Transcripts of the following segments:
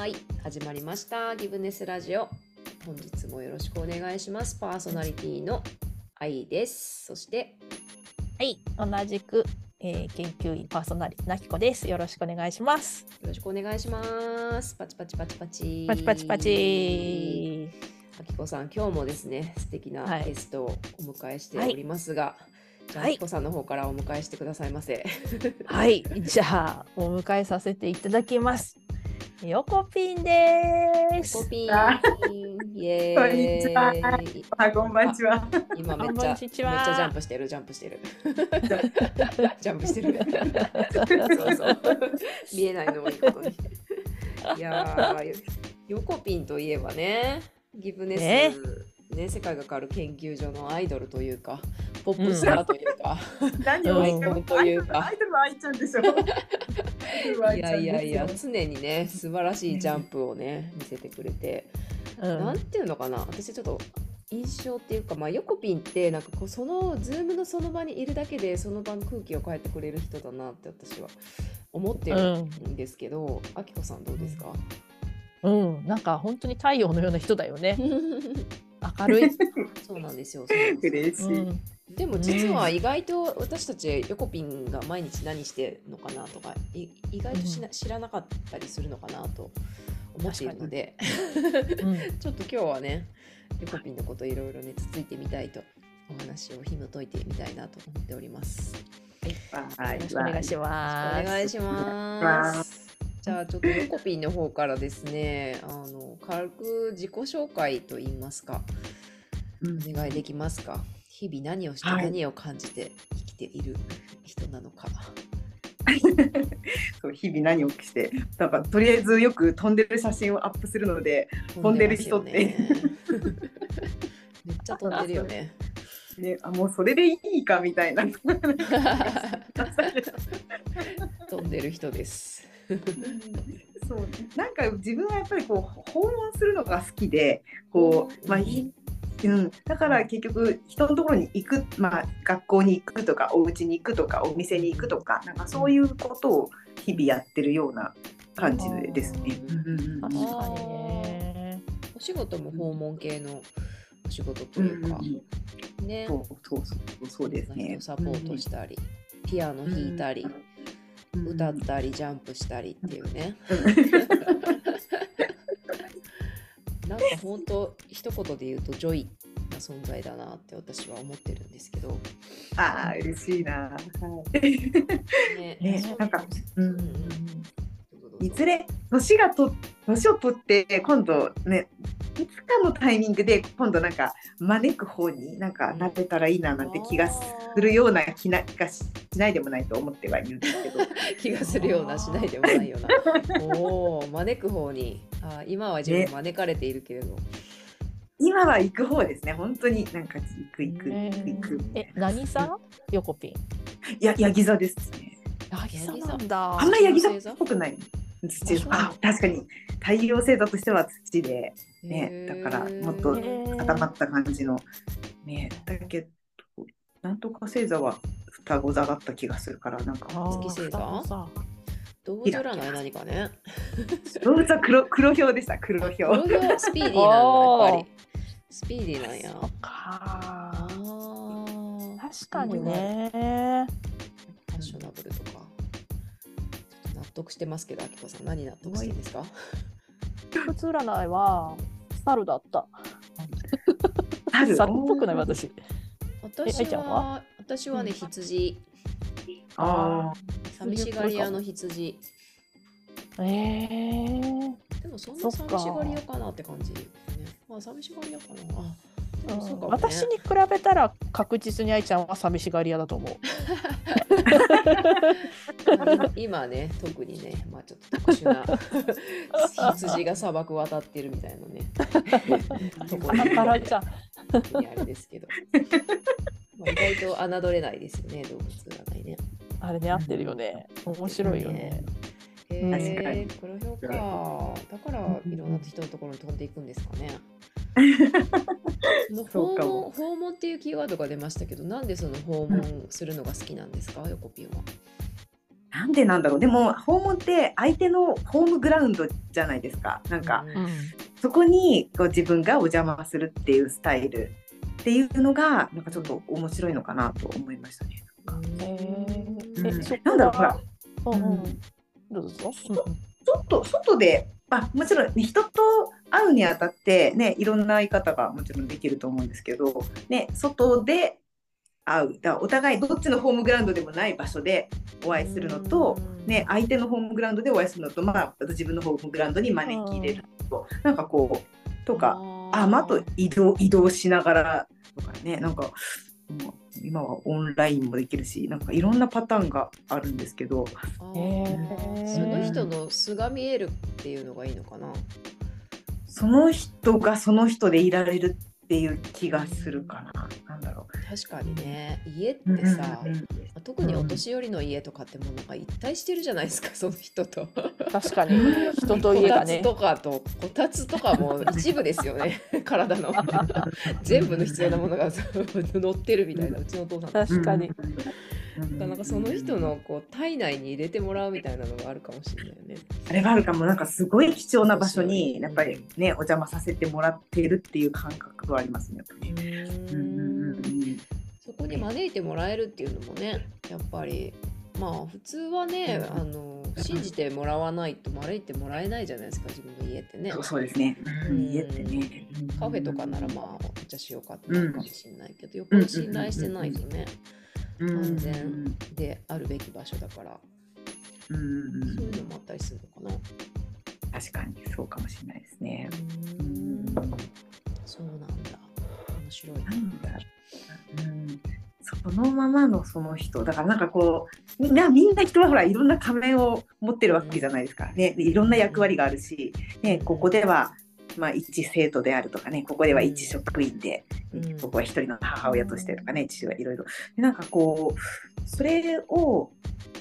はい。始まりました。ギブネスラジオ。本日もよろしくお願いします。パーソナリティの愛です。そしてはい、同じく、えー、研究員パーソナリティなきこです。よろしくお願いします。よろしくお願いします。パチパチパチパチ。パチパチパチ。あきこさん今日もですね素敵なはい。ゲストをお迎えしておりますが、じゃあ、はいさんの方からお迎えしてくださいませ。はい、じゃあお迎えさせていただきます。ヨコピンです。コピあーイエこんにちは。ーイあ、こんばんちは。今めっちゃめっちはゃジャンプしてるジャンプしてる。ジャンプしてる。そうそう。見えないのもいいことに。いやーヨコピンといえばねギブネス。ねね世界が変わる研究所のアイドルというかポップスターというか、何を言ってもうんというかアイドルは愛ちゃんでしょ。いやいやいや常にね素晴らしいジャンプをね見せてくれて、うんなんていうのかな私ちょっと印象っていうか、まあ、ヨコピンってなんかこうそのズームのその場にいるだけでその場の空気を変えてくれる人だなって私は思ってるんですけど、あきこさんどうですか、うん、なんか本当に太陽のような人だよね。明るい。そうなんですよ嬉しい。うん、でも実は意外と私たちヨコピンが毎日何してるのかなとかい意外としな、知らなかったりするのかなと思っているので うん、ちょっと今日はねヨコピンのこといろいろねつついてみたいとお話を紐解いてみたいなと思っております。はよろしくお願いしおます。願いします。じゃあちょっとヨコピンの方からですねあの軽く自己紹介といいますかうんお願いできますか？日々何をしてはい何を感じて生きている人なのか。そう日々何をして、なんかとりあえずよく飛んでる写真をアップするので、飛んでる人ってね めっちゃ飛んでるよね。ね、あもうそれでいいかみたいな。飛んでる人です。そう。なんか自分はやっぱりこう訪問するのが好きで、こうまあいうん、だから結局人のところに行く、まあ、学校に行くとかお家に行くとかお店に行くとかなんかそういうことを日々やってるような感じですね。うんうんうん確かにね。お仕事も訪問系のお仕事というか、ね、そうそうそうそうですね。サポートしたり、ピアノ弾いたり、うん歌ったりジャンプしたりっていうね、なんか本当一言で言うと joy な存在だなって私は思ってるんですけど、ああ嬉しいな。はい。ね。ねなんかうんうんうん。いずれ年がと年を取って今度ねいつかのタイミングで今度なんか招く方になんかなれたらいいななんて気がするような気な気がしないでもないと思ってはいるんですけど。気がするようなしないでもないような おお招く方にあ今は自分招かれているけれど、今は行く方ですね。本当になんか行く行くね行く。え、何さん？ヨコピン。いやヤギ座ですね。ヤギ座なんだ。あんまりヤギ座っぽくない。土あ確かに太陽星座としては土でねだからもっと固まった感じのねだけどなんとか星座は双子座だった気がするからなんか月星座？双子座。動物占い何かね。動物は黒黒表でした黒表。黒表スピーディーなんだやっぱり。スピーディーなんや。そっあか。ー。確かにね。ファッショナブルとか。ちょっと納得してますけどあきこさん。何納得してるんですか？動物占いは猿だった。猿？猿っぽくない私。え私はは？私はね羊。あ寂しがり屋の羊。ええでもそんな寂しがり屋かなって感じ、ね、まあ寂しがり屋かなうかも、ね、私に比べたら確実に愛ちゃんは寂しがり屋だと思う。今ね特にねまあちょっと特殊な 羊が砂漠渡ってるみたいなね。ところパラパラちゃん。にあれですけど、まあ、意外と侮れないですよね動物占いね。あれね合ってるよね。面白いよね。へ確かえに。黒評価だからいろんな人のところに飛んでいくんですかね 訪問訪問っていうキーワードが出ましたけどなんでその訪問するのが好きなんですか、ヨコピンは。なんでなんだろう。でも訪問って相手のホームグラウンドじゃないですか。なんか、うんそこにこう自分がお邪魔するっていうスタイル。っていうのがなんかちょっと面白いのかなと思いましたね。なんだろうほら。うんどうぞ。ちょっと外で、まあ、もちろん、ね、人と会うにあたって、ね、いろんな会い方がもちろんできると思うんですけど、ね、外で会う。だお互いどっちのホームグラウンドでもない場所でお会いするのと、ね、相手のホームグラウンドでお会いするのと、まあ、自分のホームグラウンドに招き入れると、なんかこうとかあまあと移動移動しながらとかねなんか。今はオンラインもできるしなんかいろんなパターンがあるんですけど、その人の素が見えるっていうのがいいのかな？その人がその人でいられるっていう気がするかな。なんだろ確かにね。家っう。てさ、うんうんうん特にお年寄りの家とかってもうなんか一体してるじゃないですか その人と。確かに。人と家がね。こ。たつとかとこたつとかも一部ですよね。体の。全部の必要なものが乗ってるみたいな。うちのお父さんとか。確かに。なんかその人のこう体内に入れてもらうみたいなのがあるかもしれないよね。あれがあるかも。なんかすごい貴重な場所にうん。やっぱりねお邪魔させてもらってるっていう感覚はありますね。やっぱりね。うん。うんうんうんそこに招いてもらえるっていうのもねやっぱりまあ普通はね、うん。あの信じてもらわないと招いてもらえないじゃないですか自分の家ってね。そうそうですね。ううん。ん家ってね。カフェとかならまあお茶しようかってなるかもしれないけど、よっぽど信頼してないとね、うん安全であるべき場所だから、うんそういうのもあったりするのかな。確かにそうかもしれないですね。ううん。んそうなんだ。面白い。な。なんだろう、うん、そのままのその人だからなんかこうみんなみんな人はほらいろんな仮面を持ってるわけじゃないですか、ね、でいろんな役割があるし、ね、ここでは、まあ、一生徒であるとかねここでは一職員で、うん。ここは一人の母親としてとかね父はいろいろ。でなんかこうそれを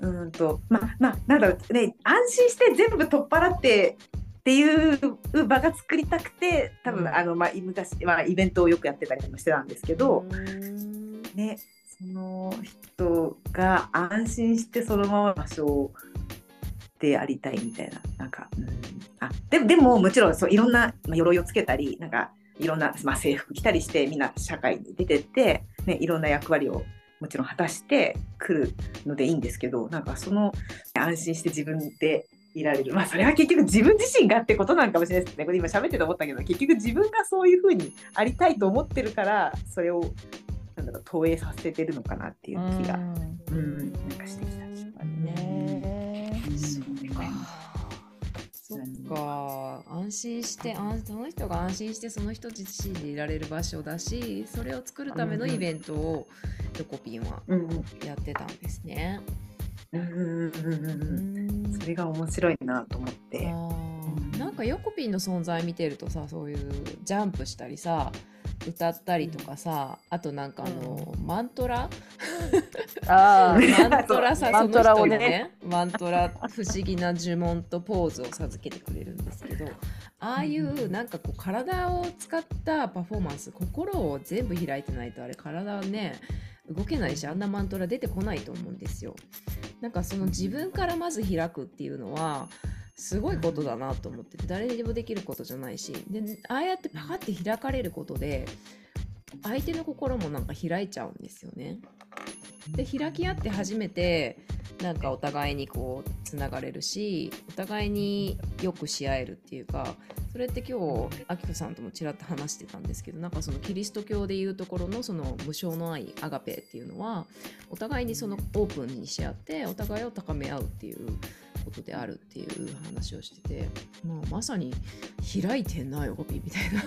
うんとまあまあなんだろうね安心して全部取っ払ってっていう場が作りたくて多分、うん。あのまあ昔、まあ、イベントをよくやってたりもしてたんですけど、うん。ねその人が安心してそのまま場所でありたいみたいななんか、うん、あでもでももちろんそういろんな、まあ、鎧をつけたりなんかいろんな、まあ、制服着たりしてみんな社会に出てって、ね、いろんな役割をもちろん果たしてくるのでいいんですけどなんかその安心して自分でいられる。まあそれは結局自分自身がってことなんかもしれないですね。これ今喋ってて思ったけど結局自分がそういうふうにありたいと思ってるからそれをなんだろう投影させてるのかなっていう気が、うん、なんかしてきた。ねか。安心して、あその人が安心してその人自身でいられる場所だし、それを作るためのイベントをヨコピンはやってたんですね。それが面白いなと思って。なんかヨコピンの存在見てるとさそういうジャンプしたりさ歌ったりとかさあとなんかあの、マントラ？あー。マントラさマントラをね。その人にねマントラ不思議な呪文とポーズを授けてくれるんですけどああいうなんかこう体を使ったパフォーマンス心を全部開いてないとあれ体はね動けないしあんなマントラ出てこないと思うんですよ。なんかその自分からまず開くっていうのはすごいことだなと思ってて誰にでもできることじゃないしでああやってパカって開かれることで相手の心もなんか開いちゃうんですよね。で開き合って初めてなんかお互いにこうつながれるしお互いによくし合えるっていうかそれって今日あきこさんともちらっと話してたんですけどなんかそのキリスト教でいうところのその無償の愛アガペっていうのはお互いにそのオープンにし合ってお互いを高め合うっていうことであるっていう話をしてて、まあ、まさに開いてんなヨコピンみたいな。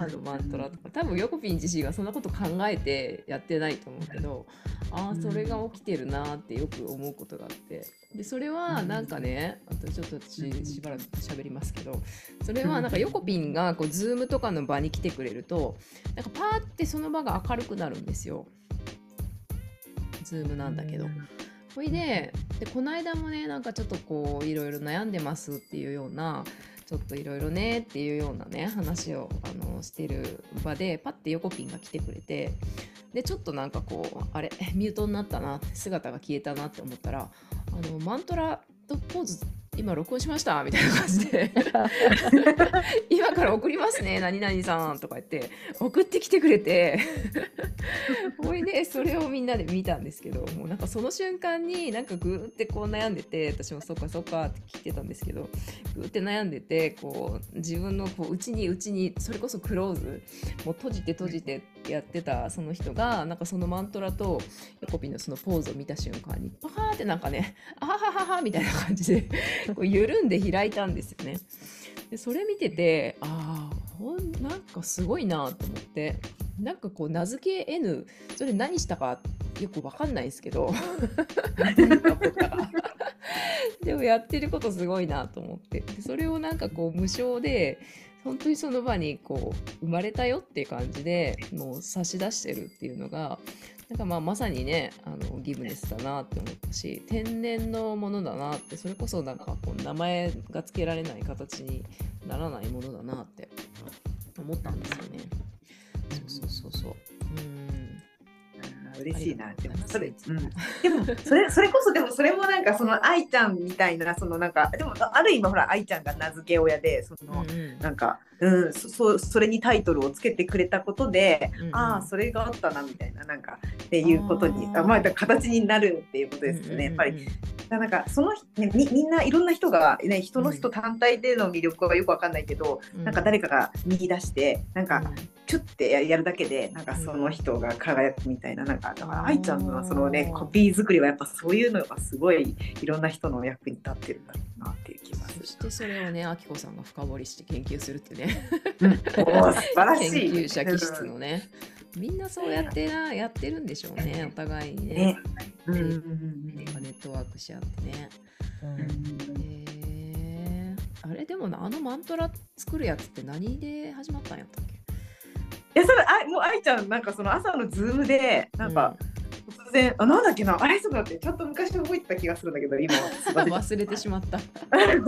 あのマントラとか。多分ヨコピン自身はそんなこと考えてやってないと思うけどああそれが起きてるなってよく思うことがあって。でそれはなんかねあとちょっと私しばらく喋りますけどそれはなんかヨコピンがこうズームとかの場に来てくれるとなんかパーってその場が明るくなるんですよ。ズームなんだけど。ほいででこの間もねなんかちょっとこういろいろ悩んでますっていうようなちょっといろいろねっていうようなね話をあのしてる場でパッてヨコピンが来てくれてでちょっとなんかこうあれミュートになったな姿が消えたなって思ったらあのマントラとポーズ今録音しました？みたいな感じで。今から送りますね。何々さんとか言って。送ってきてくれて。ほいでそれをみんなで見たんですけど。もうなんかその瞬間になんかグーってこう悩んでて。私もそっかそっかって聞いてたんですけど。グーって悩んでてこう自分のこう内に内にそれこそクローズ。もう閉じて閉じてやってたその人がなんかそのマントラとヨコピのそのポーズを見た瞬間にパーってなんかねあははははみたいな感じで こう緩んで開いたんですよね。でそれ見ててああほんなんかすごいなと思ってなんかこう名付け N それ何したかよくわかんないですけどでもやってることすごいなと思ってでそれをなんかこう無償で本当にその場にこう生まれたよっていう感じでもう差し出してるっていうのがなんかまあまさにねあのギブネスだなって思ったし天然のものだなってそれこそなんかこう名前が付けられない形にならないものだなって思ったんですよね。そうそうそうそう。うん嬉しいなでもそれ、うん、でもそれそれこそでもそれもなんかその愛ちゃんみたいなそのなんかでもある意味ほら愛ちゃんが名付け親でその、なんかうんそそれにタイトルをつけてくれたことで、うんうん、ああそれがあったなみたいななんかっていうことにあまあ形になるっていうことですよね、やっぱり。なんかその、ね、みみんないろんな人が、ね、人の人単体での魅力はよくわかんないけど、うん、なんか誰かが見出してなんか、チュッてやるだけでなんかその人が輝くみたいななんかだから愛ちゃんのそのねコピー作りはやっぱそういうのがすごいいろんな人の役に立ってるんだろうなっていう気がする。そしてそれをねあきこさんが深掘りして研究するってね、うん、素晴らしい。研究者気質のね。みんなそうやってな、やってるんでしょうね、お互いにね。ね。うん、ネットワークし合ってね。えー、あれでもあのマントラ作るやつって何で始まったんやったっけ？いやそれあもう愛ちゃんなんかその朝のズームでなんか、うん、突然あなんだっけなあれそうだってちょっと昔覚えてた気がするんだけど今 忘れてしまった。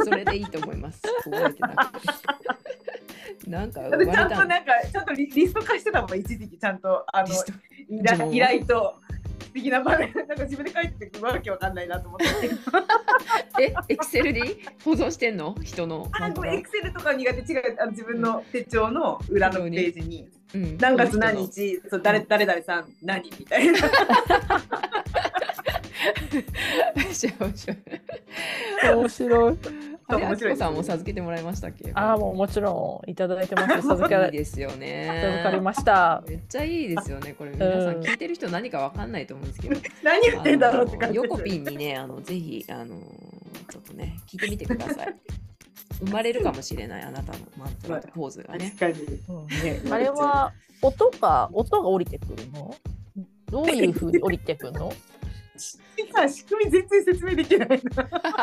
それでいいと思います。覚えてなくて。なんかちゃんとなんかちゃんとリリスト化してたもん一時期ちゃんとあの依頼と的な場面。なんか自分で書いててわけわかんないなと思って。えエクセルで保存してんの？人の。あごエクセルとか苦手。違うあの自分の手帳の裏のページに、うん、何月何日？そう誰誰々さん何？みたいな。面白い。あれ、あきこさんも授けてもらいましたっけ？ああ、もうもちろんいただいてます。授けいいですよね。授かりました。めっちゃいいですよね。これ皆さん聞いてる人何かわかんないと思うんですけど。何言ってんだろうって感じ。ヨコピンにね、あのぜひあのちょっとね聞いてみてください。生まれるかもしれないあなたのマントラポーズがね。確かに。あれは音が音が降りてくるの？どういうふうに降りてくるの？仕組み全然説明できない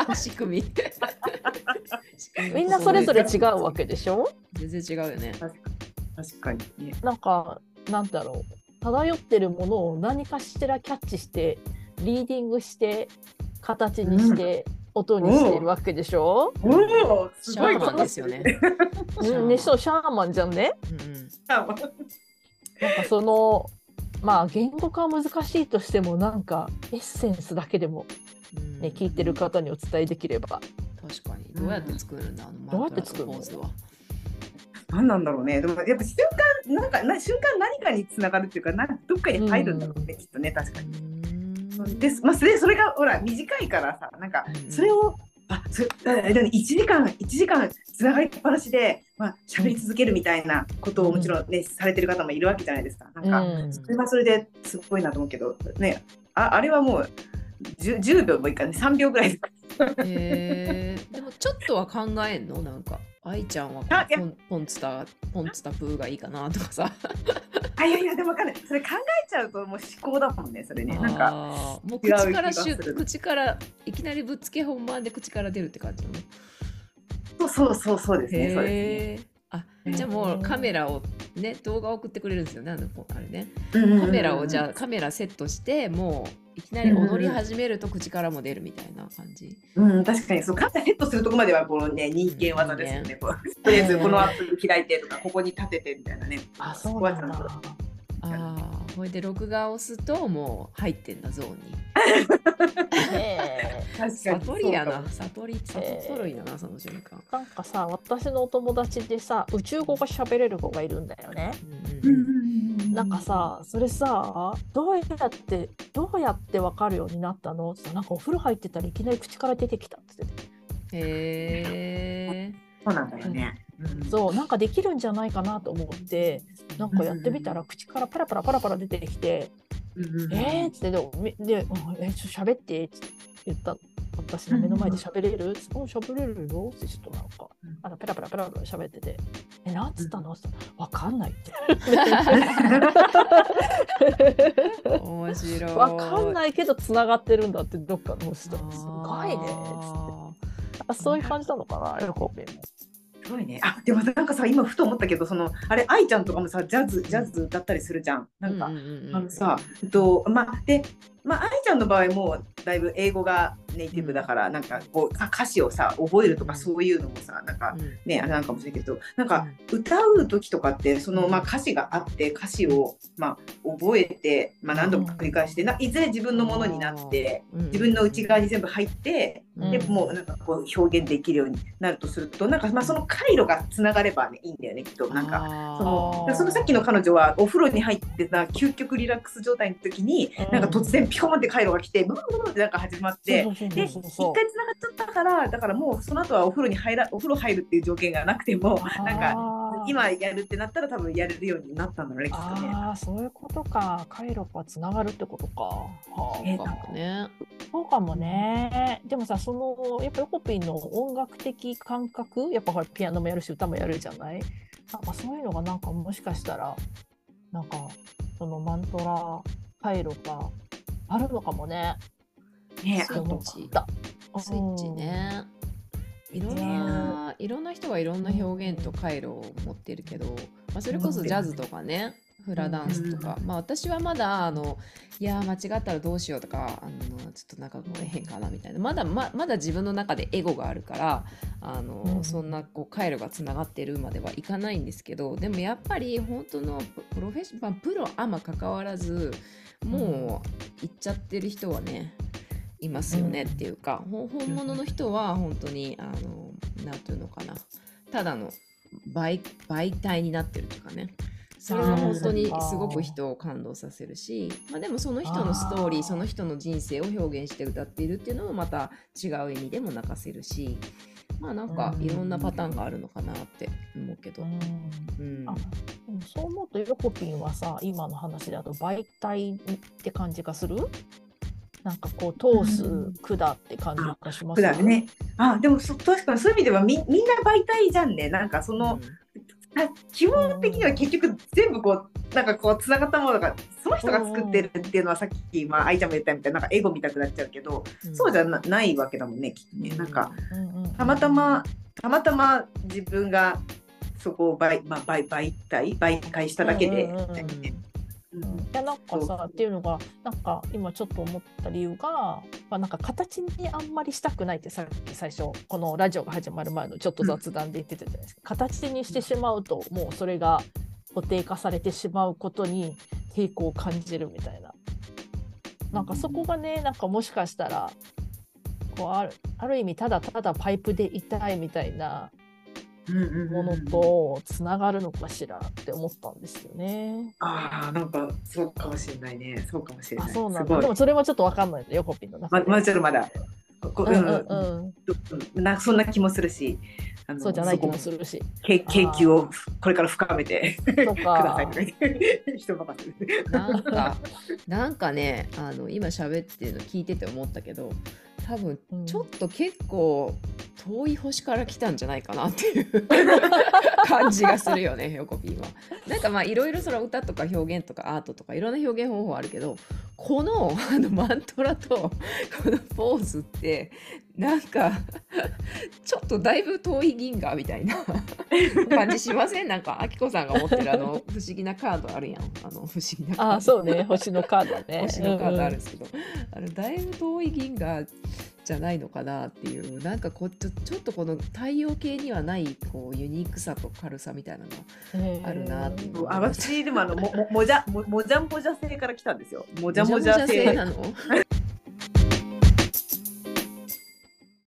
な。仕組み。みんなそれぞれ違うわけでしょ？全然違うよね。確かに、ね、なんかなんだろう。漂ってるものを何かしらキャッチしてリーディングして形にして、音にしてるわけでしょ、うん、おすごいマンですよね。ね、そうシャーマンじゃんね。うん、なんかそのまあ言語化は難しいとしてもなんかエッセンスだけでも、ね、聞いてる方にお伝えできれば。確かに。どうやって作るんだ、うん、どうやって作るの？何なんだろうね。でもやっぱ瞬間なんかな瞬間何かにつながるっていうかなんかどっかに入るんだろうね、うん、きっとね確かに。でまあ、それそれがほら短いからさなんかそれをあそ 1時間1時間つながりっぱなしで、まあ喋り続けるみたいなことをもちろんね、うん、されてる方もいるわけじゃないですか。なんか、うん、それはそれですごいなと思うけどねああれはもう 10, 10秒もいいかね3秒ぐらいへえでもちょっとは考えんの？なんか愛ちゃんはポンポンツタポンツタプーがいいかなとかさあいやいやでも分かんない。それ考えちゃうともう思考だもんねそれね。なんかもう口からしゅ口からいきなりぶっつけ本番で口から出るって感じね。そうそうそうそうですねそうですね。あじゃあもうカメラをね動画送ってくれるんですよねあのあれね、カメラをじゃあカメラセットしてもういきなり踊り始めると口からも出るみたいな感じ。うん、うん、確かにそうカメラセットするとこまではこのね人間技ですよね。とりあえずこのアップ開いてとかここに立ててみたいなね。あそうなんだ。ああ、ほいで録画を押すともう入ってんだゾーンに。え。悟りやな。悟り、悟りやな、その瞬間。なんかさ、私のお友達でさ、宇宙語が喋れる子がいるんだよね。なんかさ、それさ、どうやって、どうやってわかるようになったの？ってなんかお風呂入ってたらいきなり口から出てきたって言ってて。へえ。そうなんだよね。そうなんかできるんじゃないかなと思ってなんかやってみたら口からパラパラパラパラ出てきて「えっ?」つってで「でえちょっと喋って」って言った私の目の前で喋れる、うん、喋れるよってちょっとなんか、あのペラペラペラペラ喋ってて、え、なんつったの？ってわかんないって。面白い。わかんないけどつながってるんだってどっかの人。すごいねっつって。あそういう感じなのかな、横弁も。すごいね。あでもなんかさ今ふと思ったけどそのあれ愛ちゃんとかもさジャズジャズ歌ったりするじゃん。なんか、あのさ、えっとまあでまあ愛ちゃんの場合もだいぶ英語がネイティブだからなんかこう歌詞をさ覚えるとかそういうのもさなんかね、あれなんかもしれないけどなんか歌う時とかってそのまあ歌詞があって歌詞をまあ覚えて、まあ、何度も繰り返してないずれ自分のものになって自分の内側に全部入ってでもうなんかこう表現できるようになるとするとなんかまあその回路がつながればねいいんだよねきっと。なんかそのそのさっきの彼女はお風呂に入ってた究極リラックス状態の時になんか突然ピコンって回路が来てブルブルってなんか始まって。で一回つながっちゃったからだからもうその後はお風呂に入らお風呂入るっていう条件がなくてもなんか今やるってなったら多分やれるようになったんだろうねきっとね。ああそういうことか回路がつながるってことか。はあ、えー、なんかね。そうかもね。でもさそのやっぱヨコピンの音楽的感覚やっぱピアノもやるし歌もやるじゃない？なんかそういうのがなんかもしかしたらなんかそのマントラ回路があるのかもね。ね、スイッチ。スイッチね。いろんな、いろんな人がいろんな表現と回路を持ってるけど、まあ、それこそジャズとかね、フラダンスとか、まあ私はまだあのいや間違ったらどうしようとかあのちょっとなんかこれ変かなみたいな。まだままだ自分の中でエゴがあるからあの、うん、そんなこう回路がつながってるまではいかないんですけどでもやっぱり本当のプロフェッショナルプロあんま関わらずもう行っちゃってる人はねいますよねっていうか、うん、本物の人は本当にあの何て言うのかな。ただの媒媒体になってるというかね。それも本当にすごく人を感動させるしまあ、でもその人のストーリーその人の人生を表現して歌っているっていうのもまた違う意味でも泣かせるしまあなんかいろんなパターンがあるのかなって思うけど。うん、あそう思うとヨコピンはさ今の話だと媒体って感じがする？なんかこう通す管って感じがします、ね、管ね。あでもそ確かにそういう意味ではみみんな媒体じゃんね。なんかその、うん、基本的には結局全部こうなんかこうつながったものがその人が作ってるっていうのはさっき、まあ、愛ちゃんも言ったみたいななんかエゴ見たくなっちゃうけど、うん、そうじゃなないわけだもんねきっとね。なんか、たまたまたまたま自分がそこを媒,、まあ、媒媒体媒介しただけで、うんうんいやなんかさっていうのがなんか今ちょっと思った理由が、まあ、なんか形にあんまりしたくないってさっき最初このラジオが始まる前のちょっと雑談で言ってたじゃないですか、うん、形にしてしまうともうそれが固定化されてしまうことに抵抗を感じるみたいな。なんかそこがねなんかもしかしたらこうあるある意味ただただパイプでいたいみたいなものとつながるのかしらって思ったんですよね。ああ、なんかそうかもしれないね。そうかもしれない。あそうなんだ。でもそれはちょっっとわかんないよ、コピーの中で。ま、まちょっとまだ。こうんうんうん、なそんな気もするし、あのそうじゃない気もするし、け研究をこれから深めてください 人任せなんかなんかね、あの今喋ってるの聞いてて思ったけど、多分ちょっと結構遠い星から来たんじゃないかなっていう 感じがするよねひょこぴーは。なんかまあいろいろその歌とか表現とかアートとかいろんな表現方法あるけどこの あのマントラとこのポーズってなんか ちょっとだいぶ遠い銀河みたいな 感じしません？なんかあきこさんが持ってるあの不思議なカードあるやん。あの不思議なあそうね。星のカードね。星のカードあるんですけど、うんうん、あのだいぶ遠い銀河じゃないのかなっていうなんかこうちょちょっとこの太陽系にはないこうユニークさと軽さみたいなのがあるなっていう。あ私でもあのもももじゃももじゃもじゃ星から来たんですよ。もじゃもじゃ星なの？